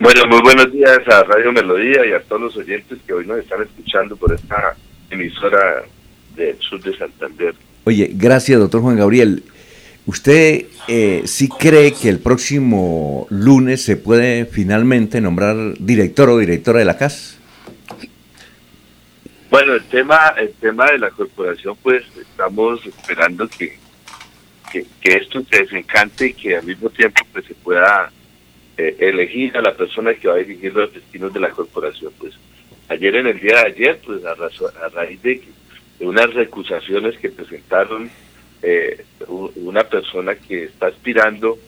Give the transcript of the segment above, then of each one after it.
Bueno, muy buenos días a Radio Melodía y a todos los oyentes que hoy nos están escuchando por esta emisora del sur de Santander. Oye, gracias, doctor Juan Gabriel. ¿Usted eh, sí cree que el próximo lunes se puede finalmente nombrar director o directora de la CAS? Bueno, el tema, el tema de la corporación, pues estamos esperando que, que, esto se desencante y que al mismo tiempo pues se pueda eh, elegir a la persona que va a dirigir los destinos de la corporación. Pues ayer en el día de ayer, pues a, raíz de, de unas recusaciones que presentaron eh, una persona que está aspirando,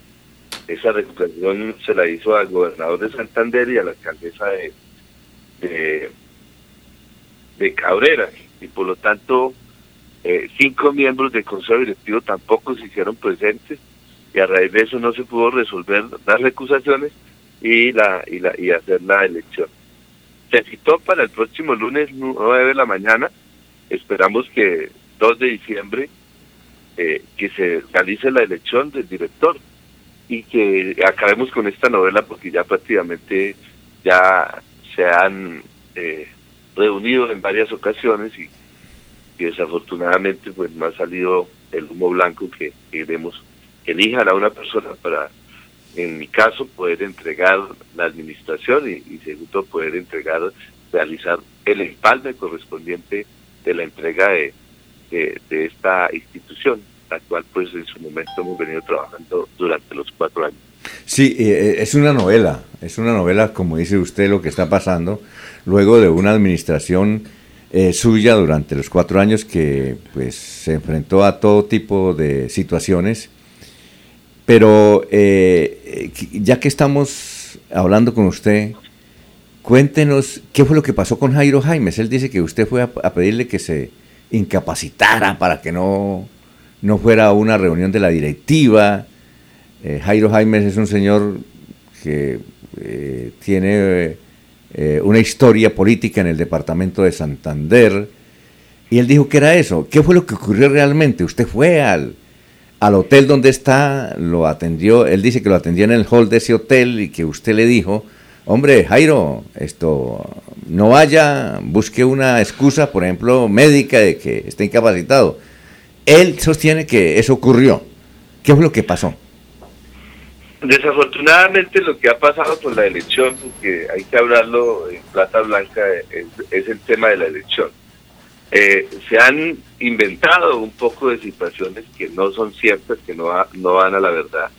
esa recusación se la hizo al gobernador de Santander y a la alcaldesa de de Cabrera y por lo tanto eh, cinco miembros del Consejo Directivo tampoco se hicieron presentes y a raíz de eso no se pudo resolver las recusaciones y la y la y hacer la elección. Se citó para el próximo lunes 9 de la mañana, esperamos que 2 de diciembre eh, que se realice la elección del director y que acabemos con esta novela porque ya prácticamente ya se han eh, reunido en varias ocasiones y, desafortunadamente pues no ha salido el humo blanco que queremos que elijan a una persona para en mi caso poder entregar la administración y, segundo poder entregar realizar el empalme correspondiente de la entrega de, de, esta institución la cual pues en su momento hemos venido trabajando durante los cuatro años Sí, eh, eh, es una novela, es una novela, como dice usted, lo que está pasando, luego de una administración eh, suya durante los cuatro años que pues se enfrentó a todo tipo de situaciones. Pero ya que estamos hablando con usted, cuéntenos qué fue lo que pasó con Jairo Jaimes. Él dice que usted fue a, pedirle que se incapacitara para que no, no fuera a una reunión de la directiva eh, Jairo Jaimes es un señor que eh, tiene eh, una historia política en el departamento de Santander. Y él dijo que era eso. ¿Qué fue lo que ocurrió realmente? Usted fue al, al hotel donde está, lo atendió, él dice que lo atendió en el hall de ese hotel y que usted le dijo, hombre, Jairo, esto, no vaya, busque una excusa, por ejemplo, médica de que está incapacitado. Él sostiene que eso ocurrió. ¿Qué fue lo que pasó? Desafortunadamente lo que ha pasado con la elección, porque hay que hablarlo en plata blanca, es, el tema de la elección. Eh, se han inventado un poco de situaciones que no son ciertas, que no, no van a la verdad.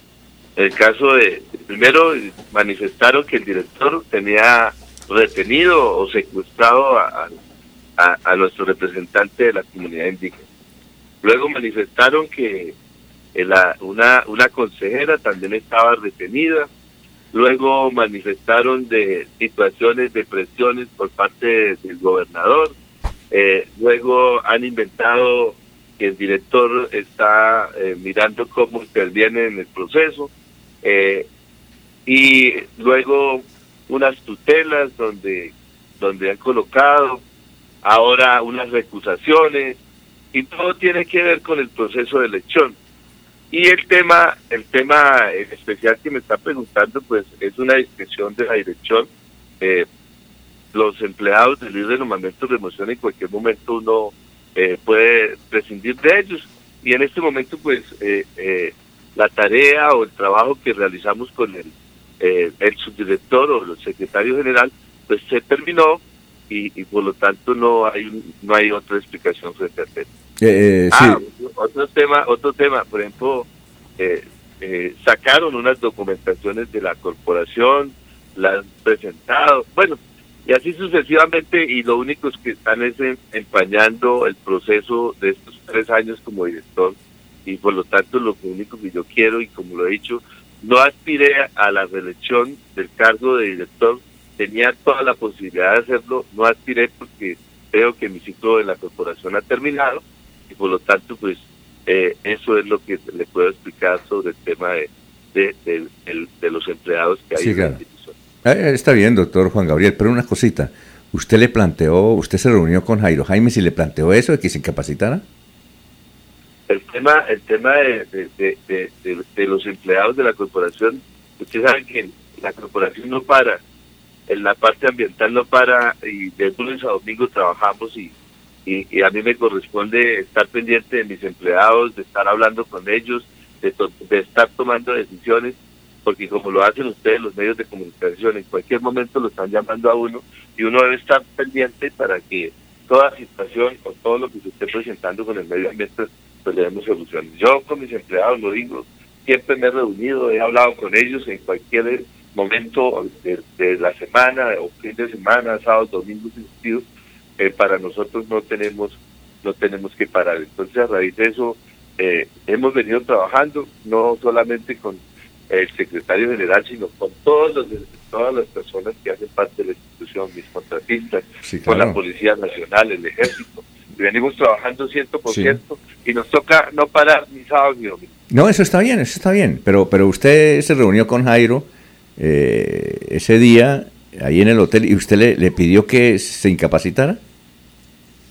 El caso de, primero manifestaron que el director tenía retenido o secuestrado a, a nuestro representante de la comunidad indígena. Luego manifestaron que una, una consejera también estaba retenida. Luego manifestaron de situaciones de presiones por parte del gobernador. Eh, luego han inventado que el director está eh, mirando cómo interviene en el proceso. Eh, y luego unas tutelas donde, donde han colocado ahora unas recusaciones y todo tiene que ver con el proceso de elección. Y el tema, el tema especial que me está preguntando, pues es una discreción de la dirección. Eh, los empleados de nombramiento de remoción en cualquier momento uno eh, puede prescindir de ellos. Y en este momento, pues, eh, la tarea o el trabajo que realizamos con el, el subdirector o el secretario general, pues se terminó y, por lo tanto no hay no hay otra explicación frente a tema. Eh, eh, ah, otro tema, otro tema, por ejemplo, eh, sacaron unas documentaciones de la corporación, las han presentado, bueno, y así sucesivamente, y lo único es que están es empañando el proceso de estos tres años como director, y por lo tanto lo único que yo quiero, y como lo he dicho, no aspiré a la reelección del cargo de director, tenía toda la posibilidad de hacerlo, no aspiré porque creo que mi ciclo de la corporación ha terminado, y por lo tanto, pues eh, eso es lo que le puedo explicar sobre el tema de, de, los empleados que hay en la institución. Eh, está bien, doctor Juan Gabriel, pero una cosita. ¿Usted le planteó, usted se reunió con Jairo Jaime y le planteó eso de que se incapacitara? El tema, el tema de, de, los empleados de la corporación, ustedes saben que la corporación no para, en la parte ambiental no para y de lunes a domingo trabajamos y, y, a mí me corresponde estar pendiente de mis empleados, de estar hablando con ellos, de, de estar tomando decisiones, porque como lo hacen ustedes los medios de comunicación, en cualquier momento lo están llamando a uno y uno debe estar pendiente para que toda situación o todo lo que se esté presentando con el medio ambiente pues le demos soluciones. Yo con mis empleados lo digo, siempre me he reunido, he hablado con ellos en cualquier momento de, la semana o fin de semana, sábado, domingo, sentido, eh, para nosotros no tenemos no tenemos que parar. Entonces a raíz de eso eh, hemos venido trabajando no solamente con el secretario general, sino con todos los, todas las personas que hacen parte de la institución, mis contratistas, con la Policía Nacional, el Ejército. Y venimos trabajando 100% y nos toca no parar ni sábado ni domingo. No, eso está bien, eso está bien, pero, pero usted se reunió con Jairo eh, ese día ahí en el hotel y usted le, le pidió que se incapacitara.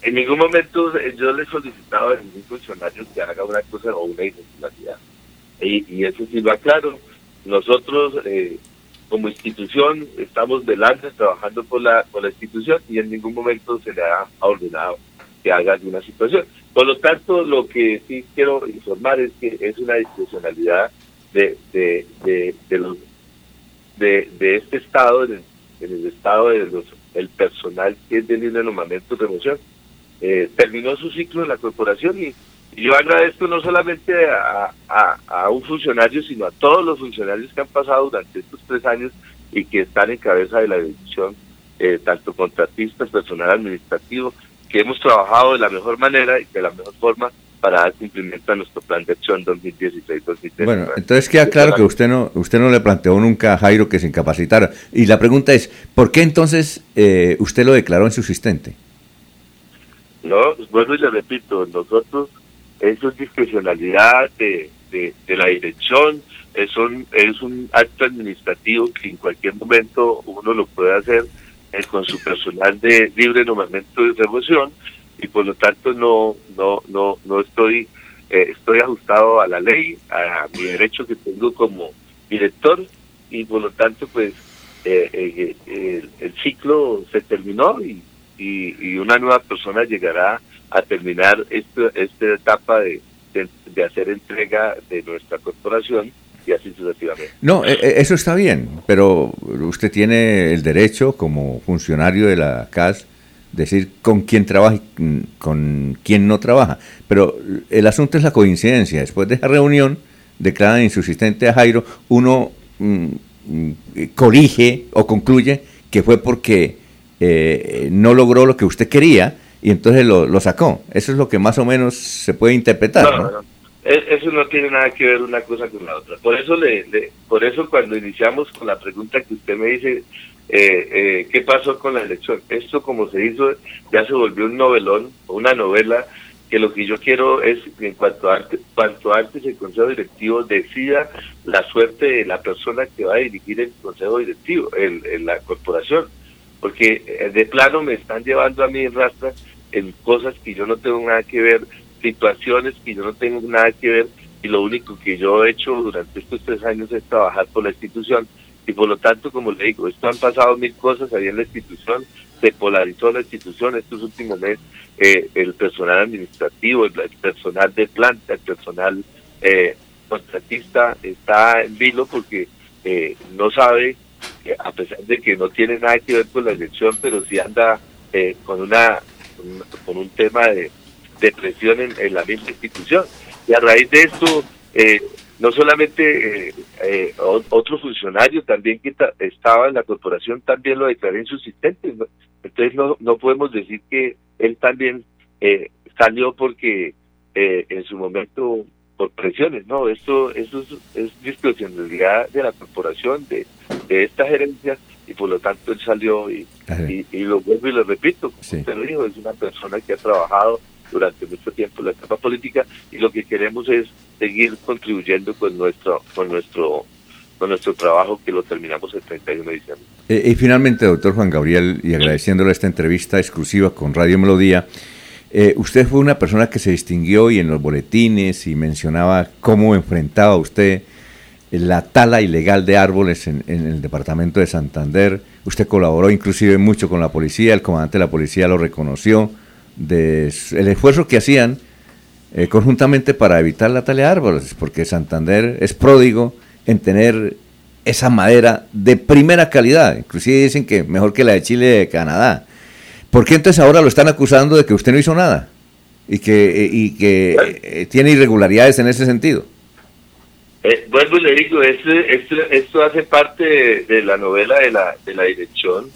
En ningún momento eh, yo le he solicitado a ningún funcionario que haga una cosa o una irregularidad. Y, y eso sí lo aclaro. Nosotros, eh, como institución, estamos delante trabajando por la, por la institución y en ningún momento se le ha ordenado que haga alguna situación. Por lo tanto, lo que sí quiero informar es que es una discrecionalidad de, de, de, de los de, de este estado, en el, estado de los el personal que es de libre nombramiento de remoción. Eh, terminó su ciclo en la corporación y, yo agradezco no solamente a, a, un funcionario, sino a todos los funcionarios que han pasado durante estos tres años y que están en cabeza de la dirección, eh, tanto contratistas, personal administrativo, que hemos trabajado de la mejor manera y de la mejor forma para dar cumplimiento a nuestro plan de acción 2016-2019. Bueno, entonces queda claro que usted no usted no le planteó nunca a Jairo que se incapacitara. Y la pregunta es, ¿por qué entonces eh, usted lo declaró insubsistente? No, bueno, y le repito, nosotros, eso es discrecionalidad de, de, la dirección, es un, es un acto administrativo que en cualquier momento uno lo puede hacer eh, con su personal de libre nombramiento de remoción y por lo tanto no no no no estoy eh, estoy ajustado a la ley a, mi derecho que tengo como director y por lo tanto pues eh, eh, el, ciclo se terminó y, y, una nueva persona llegará a terminar esta, esta etapa de, de, hacer entrega de nuestra corporación y así sucesivamente. No, eso está bien, pero usted tiene el derecho como funcionario de la CAS decir con quién trabaja y con quién no trabaja. Pero el asunto es la coincidencia. Después de esa reunión, declaran insubsistente a Jairo, uno mm, mm, corrige o concluye que fue porque eh, no logró lo que usted quería y entonces lo, lo, sacó. Eso es lo que más o menos se puede interpretar. No, no, e, Eso no tiene nada que ver una cosa con la otra. Por eso, le, por eso cuando iniciamos con la pregunta que usted me dice, eh, eh, qué pasó con la elección. Esto como se hizo ya se volvió un novelón, una novela que lo que yo quiero es que en cuanto antes, cuanto antes el Consejo Directivo decida la suerte de la persona que va a dirigir el Consejo Directivo, el, la corporación, porque eh, de plano me están llevando a mí en rastra en cosas que yo no tengo nada que ver, situaciones que yo no tengo nada que ver y lo único que yo he hecho durante estos tres años es trabajar por la institución. Y por lo tanto, como le digo, esto han pasado mil cosas ahí en la institución, se polarizó la institución estos últimos meses, eh, el personal administrativo, el, personal de planta, el personal eh, contratista está en vilo porque eh, no sabe, a pesar de que no tiene nada que ver con la elección, pero sí anda eh, con una con, un tema de, presión en, la misma institución. Y a raíz de esto, eh, no solamente eh, eh, otro funcionario también que estaba en la corporación también lo declaró insubsistente. Entonces no, no podemos decir que él también eh, salió porque eh, en su momento por presiones, no, esto, eso es, es discrecionalidad de la corporación, de, de esta gerencia, y por lo tanto él salió y, y, lo vuelvo y lo repito, como usted lo dijo, es una persona que ha trabajado durante mucho tiempo la etapa política y lo que queremos es seguir contribuyendo con nuestro con nuestro con nuestro trabajo que lo terminamos el 31 de diciembre. Eh, y finalmente, doctor Juan Gabriel, y agradeciéndole esta entrevista exclusiva con Radio Melodía, eh, usted fue una persona que se distinguió y en los boletines y mencionaba cómo enfrentaba usted la tala ilegal de árboles en, el departamento de Santander. Usted colaboró inclusive mucho con la policía, el comandante de la policía lo reconoció, de el esfuerzo que hacían eh, conjuntamente para evitar la tala de árboles, porque Santander es pródigo en tener esa madera de primera calidad, inclusive dicen que mejor que la de Chile y de Canadá. ¿Por qué entonces ahora lo están acusando de que usted no hizo nada y que, y que eh, tiene irregularidades en ese sentido? Eh, vuelvo y le digo, esto, esto, hace parte de, la novela de la, de la dirección,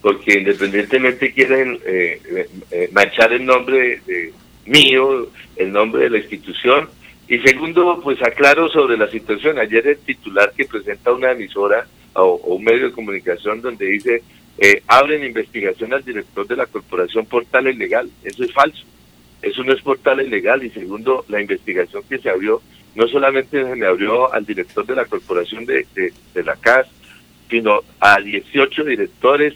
porque independientemente quieren eh, eh, eh manchar el nombre de, mío, el nombre de la institución, y segundo, pues aclaro sobre la situación. Ayer el titular que presenta una emisora o, un medio de comunicación donde dice, eh, abren investigación al director de la corporación Portal Ilegal. Eso es falso. Eso no es Portal Ilegal. Y segundo, la investigación que se abrió no solamente se me abrió al director de la corporación de, de, la CAS, sino a 18 directores,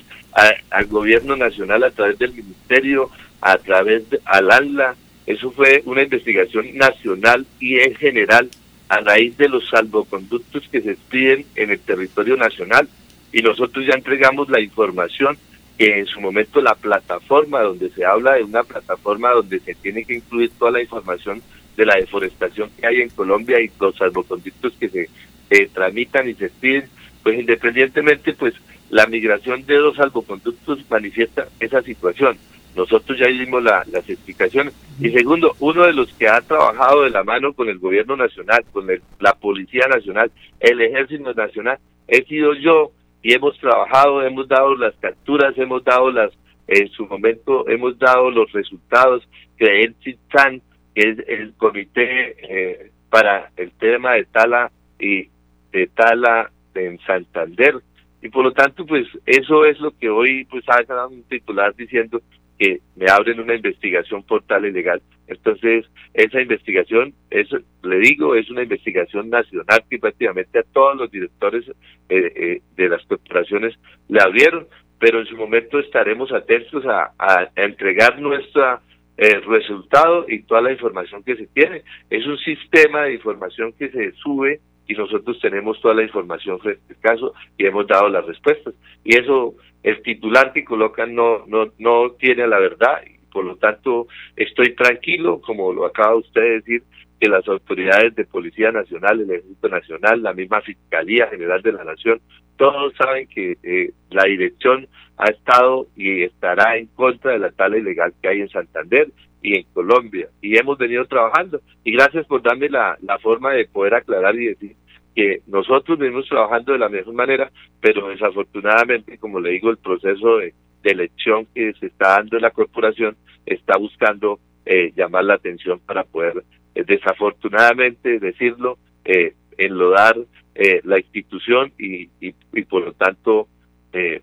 al gobierno nacional a través del ministerio, a través de al ANLA. Eso fue una investigación nacional y en general a raíz de los salvoconductos que se expiden en el territorio nacional. Y nosotros ya entregamos la información que en su momento la plataforma donde se habla de una plataforma donde se tiene que incluir toda la información de la deforestación que hay en Colombia y los salvoconductos que se tramitan y se piden, pues independientemente, pues la migración de los salvoconductos manifiesta esa situación. Nosotros ya dimos las explicaciones. Y segundo, uno de los que ha trabajado de la mano con el gobierno nacional, con la Policía Nacional, el Ejército Nacional, he sido yo y hemos trabajado, hemos dado las capturas, hemos dado las, en su momento, hemos dado los resultados que el es el comité eh, para el tema de tala y de tala en Santander. Y por lo tanto pues eso es lo que hoy pues ha dado un titular diciendo que me abren una investigación por tala ilegal. Entonces esa investigación eso le digo es una investigación nacional que prácticamente a todos los directores eh, eh, de las corporaciones le abrieron pero en su momento estaremos atentos a, a entregar nuestra el resultado y toda la información que se tiene. Es un sistema de información que se sube y nosotros tenemos toda la información frente al caso y hemos dado las respuestas. Y eso, el titular que colocan no, no, no tiene la verdad por lo tanto estoy tranquilo, como lo acaba usted de decir, que las autoridades de Policía Nacional, el Ejército Nacional, la misma Fiscalía General de la Nación, todos saben que eh, la dirección ha estado y estará en contra de la tala ilegal que hay en Santander y en Colombia. Y hemos venido trabajando. Y gracias por darme la, la forma de poder aclarar y decir que nosotros venimos trabajando de la mejor manera, pero desafortunadamente, como le digo, el proceso de, elección que se está dando en la corporación está buscando eh, llamar la atención para poder, desafortunadamente, decirlo, eh, enlodar eh, la institución y, y, y, por lo tanto eh,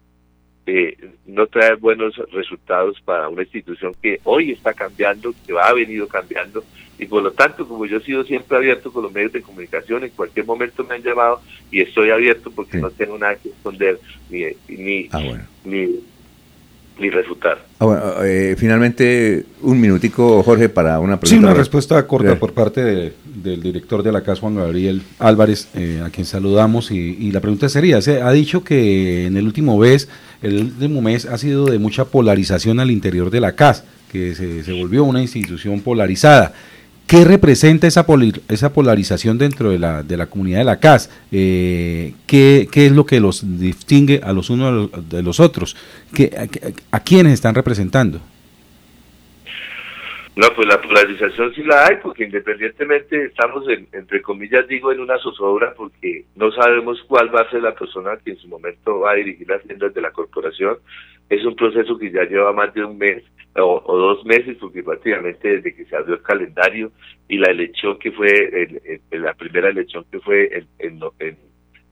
eh, no traer buenos resultados para una institución que hoy está cambiando, que ha venido cambiando. Y por lo tanto como yo he sido siempre abierto con los medios de comunicación, en cualquier momento me han llamado y estoy abierto porque no tengo nada que esconder ni, ni, ah, ni ni refutar. Ah, eh, finalmente, un minutico, Jorge, para una pregunta. Sí, una respuesta corta por parte del director de la casa, Juan Gabriel Álvarez, eh, a quien saludamos. Y, la pregunta sería, se ha dicho que en el último mes, el último mes ha sido de mucha polarización al interior de la CAS, que se, se volvió una institución polarizada. ¿Qué representa esa, esa polarización dentro de la, de la comunidad de la CAS? Eh, ¿qué, es lo que los distingue a los unos de los otros? ¿Qué, a, quiénes están representando? No, pues la polarización sí la hay, porque independientemente estamos, en, entre comillas, digo, en una zozobra, porque no sabemos cuál va a ser la persona que en su momento va a dirigir las tiendas de la corporación. Es un proceso que ya lleva más de un mes o, dos meses, porque prácticamente desde que se abrió el calendario y la elección que fue, la primera elección que fue en,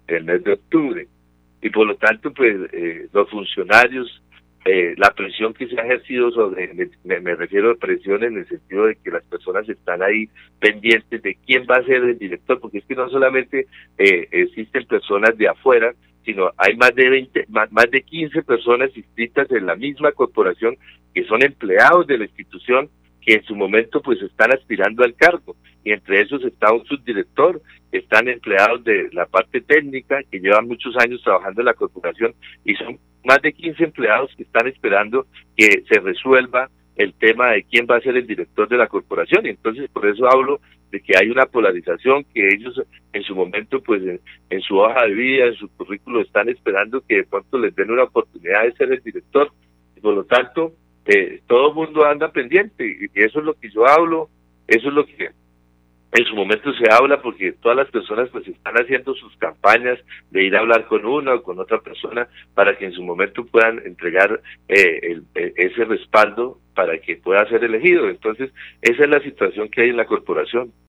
el mes de octubre. Y por lo tanto, pues eh, los funcionarios, eh, la presión que se ha ejercido sobre, me, refiero a presión en el sentido de que las personas están ahí pendientes de quién va a ser el director, porque es que no solamente eh, existen personas de afuera, sino hay más de 20, más, más de 15 personas inscritas en la misma corporación que son empleados de la institución que en su momento pues están aspirando al cargo. Y entre esos está un subdirector, están empleados de la parte técnica que llevan muchos años trabajando en la corporación y son más de 15 empleados que están esperando que se resuelva el tema de quién va a ser el director de la corporación. Y entonces por eso hablo de que hay una polarización que ellos en su momento, pues en, su hoja de vida, en su currículo, están esperando que de pronto les den una oportunidad de ser el director. Y por lo tanto, eh, todo el mundo anda pendiente y eso es lo que yo hablo, eso es lo que en su momento se habla porque todas las personas pues están haciendo sus campañas de ir a hablar con una o con otra persona para que en su momento puedan entregar eh, eh, ese respaldo para que pueda ser elegido. Entonces, esa es la situación que hay en la corporación.